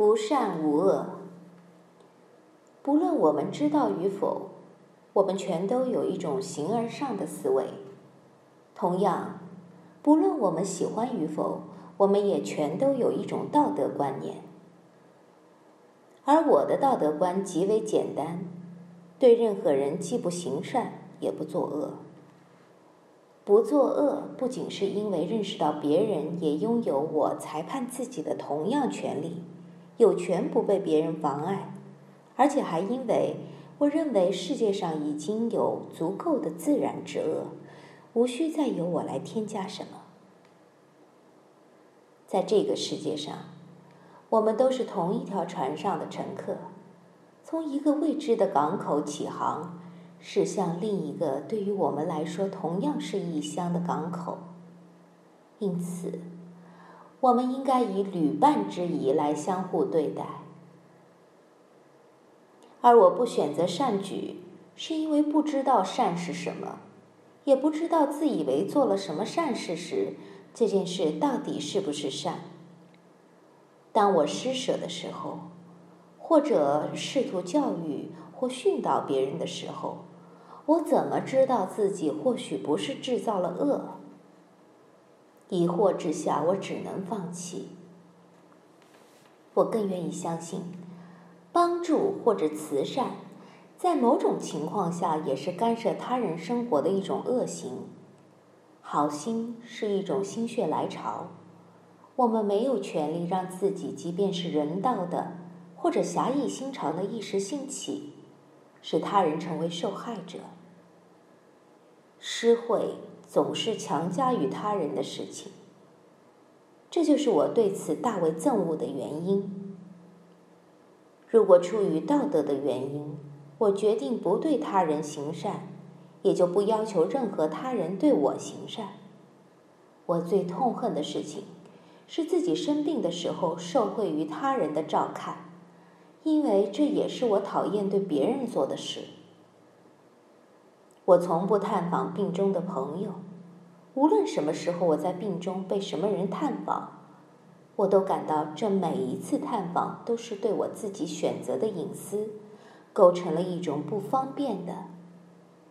无善无恶。不论我们知道与否，我们全都有一种形而上的思维。同样，不论我们喜欢与否，我们也全都有一种道德观念。而我的道德观极为简单，对任何人既不行善，也不作恶。不作恶，不仅是因为认识到别人也拥有我裁判自己的同样权利，有权不被别人妨碍，而且还因为我认为世界上已经有足够的自然之恶，无需再由我来添加什么。在这个世界上，我们都是同一条船上的乘客，从一个未知的港口起航。驶向另一个对于我们来说同样是异乡的港口，因此，我们应该以旅伴之谊来相互对待。而我不选择善举，是因为不知道善是什么，也不知道自以为做了什么善事时，这件事到底是不是善。当我施舍的时候，或者试图教育或训导别人的时候。我怎么知道自己或许不是制造了恶？疑惑之下，我只能放弃。我更愿意相信，帮助或者慈善，在某种情况下也是干涉他人生活的一种恶行。好心是一种心血来潮，我们没有权利让自己，即便是人道的或者侠义心肠的一时兴起，使他人成为受害者。施惠总是强加于他人的事情，这就是我对此大为憎恶的原因。如果出于道德的原因，我决定不对他人行善，也就不要求任何他人对我行善。我最痛恨的事情，是自己生病的时候受惠于他人的照看，因为这也是我讨厌对别人做的事。我从不探访病中的朋友，无论什么时候我在病中被什么人探访，我都感到这每一次探访都是对我自己选择的隐私构成了一种不方便的、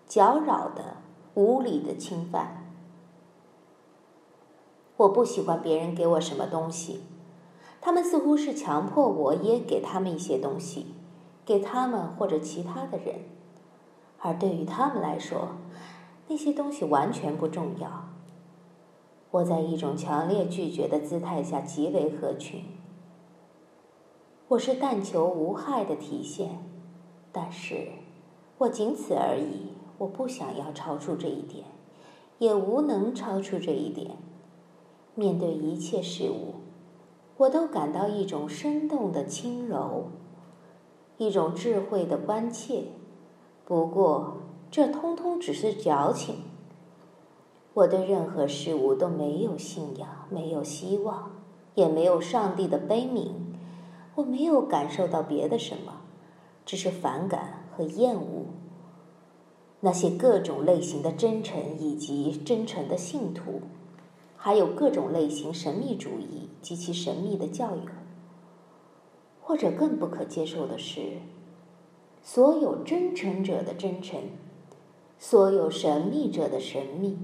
搅扰的、无理的侵犯。我不喜欢别人给我什么东西，他们似乎是强迫我也给他们一些东西，给他们或者其他的人。而对于他们来说，那些东西完全不重要。我在一种强烈拒绝的姿态下极为合群。我是但求无害的体现，但是，我仅此而已。我不想要超出这一点，也无能超出这一点。面对一切事物，我都感到一种生动的轻柔，一种智慧的关切。不过，这通通只是矫情。我对任何事物都没有信仰，没有希望，也没有上帝的悲悯。我没有感受到别的什么，只是反感和厌恶那些各种类型的真诚以及真诚的信徒，还有各种类型神秘主义及其神秘的教友。或者更不可接受的是。所有真诚者的真诚，所有神秘者的神秘。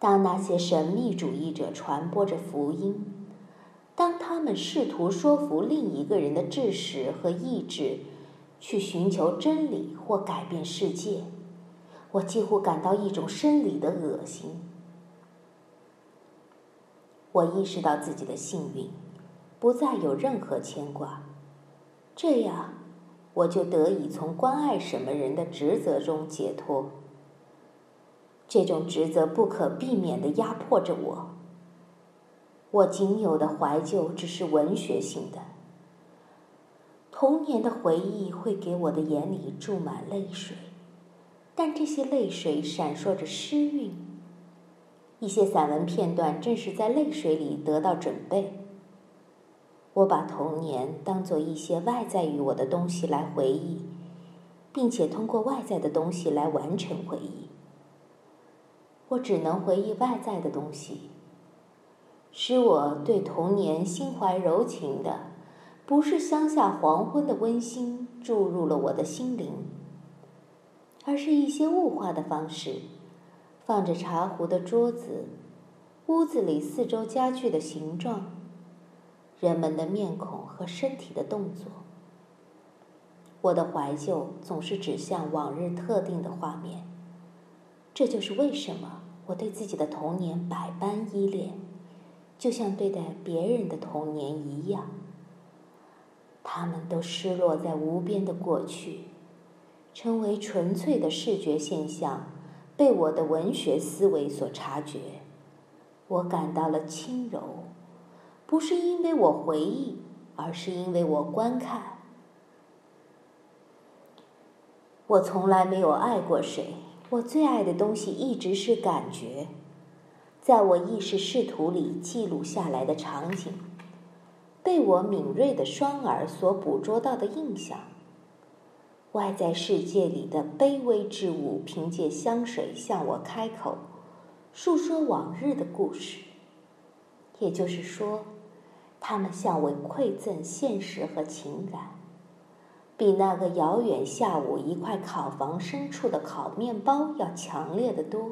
当那些神秘主义者传播着福音，当他们试图说服另一个人的知识和意志，去寻求真理或改变世界，我几乎感到一种生理的恶心。我意识到自己的幸运，不再有任何牵挂，这样。我就得以从关爱什么人的职责中解脱。这种职责不可避免的压迫着我。我仅有的怀旧只是文学性的。童年的回忆会给我的眼里注满泪水，但这些泪水闪烁着诗韵。一些散文片段正是在泪水里得到准备。我把童年当做一些外在于我的东西来回忆，并且通过外在的东西来完成回忆。我只能回忆外在的东西，使我对童年心怀柔情的，不是乡下黄昏的温馨注入了我的心灵，而是一些物化的方式，放着茶壶的桌子，屋子里四周家具的形状，人们的面孔和身体的动作。我的怀旧总是指向往日特定的画面，这就是为什么我对自己的童年百般依恋。就像对待别人的童年一样，他们都失落在无边的过去，成为纯粹的视觉现象，被我的文学思维所察觉。我感到了轻柔，不是因为我回忆，而是因为我观看。我从来没有爱过谁，我最爱的东西一直是感觉。在我意识视图里记录下来的场景，被我敏锐的双耳所捕捉到的印象，外在世界里的卑微之物凭借香水向我开口，述说往日的故事。也就是说，他们向我馈赠现实和情感，比那个遥远下午一块烤房深处的烤面包要强烈的多。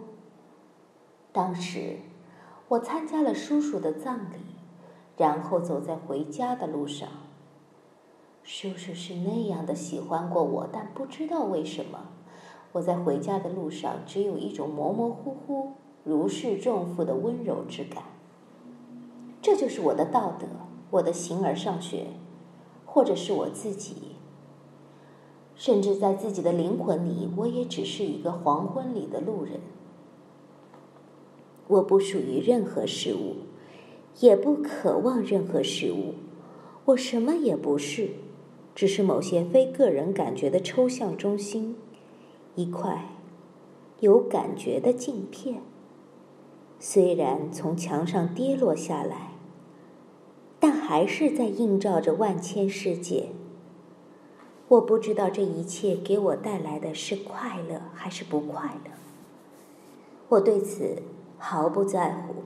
当时，我参加了叔叔的葬礼，然后走在回家的路上。叔叔是那样的喜欢过我，但不知道为什么，我在回家的路上只有一种模模糊糊、如释重负的温柔之感。这就是我的道德，我的形而上学，或者是我自己。甚至在自己的灵魂里，我也只是一个黄昏里的路人。我不属于任何事物，也不渴望任何事物。我什么也不是，只是某些非个人感觉的抽象中心，一块有感觉的镜片。虽然从墙上跌落下来，但还是在映照着万千世界。我不知道这一切给我带来的是快乐还是不快乐。我对此。毫不在乎，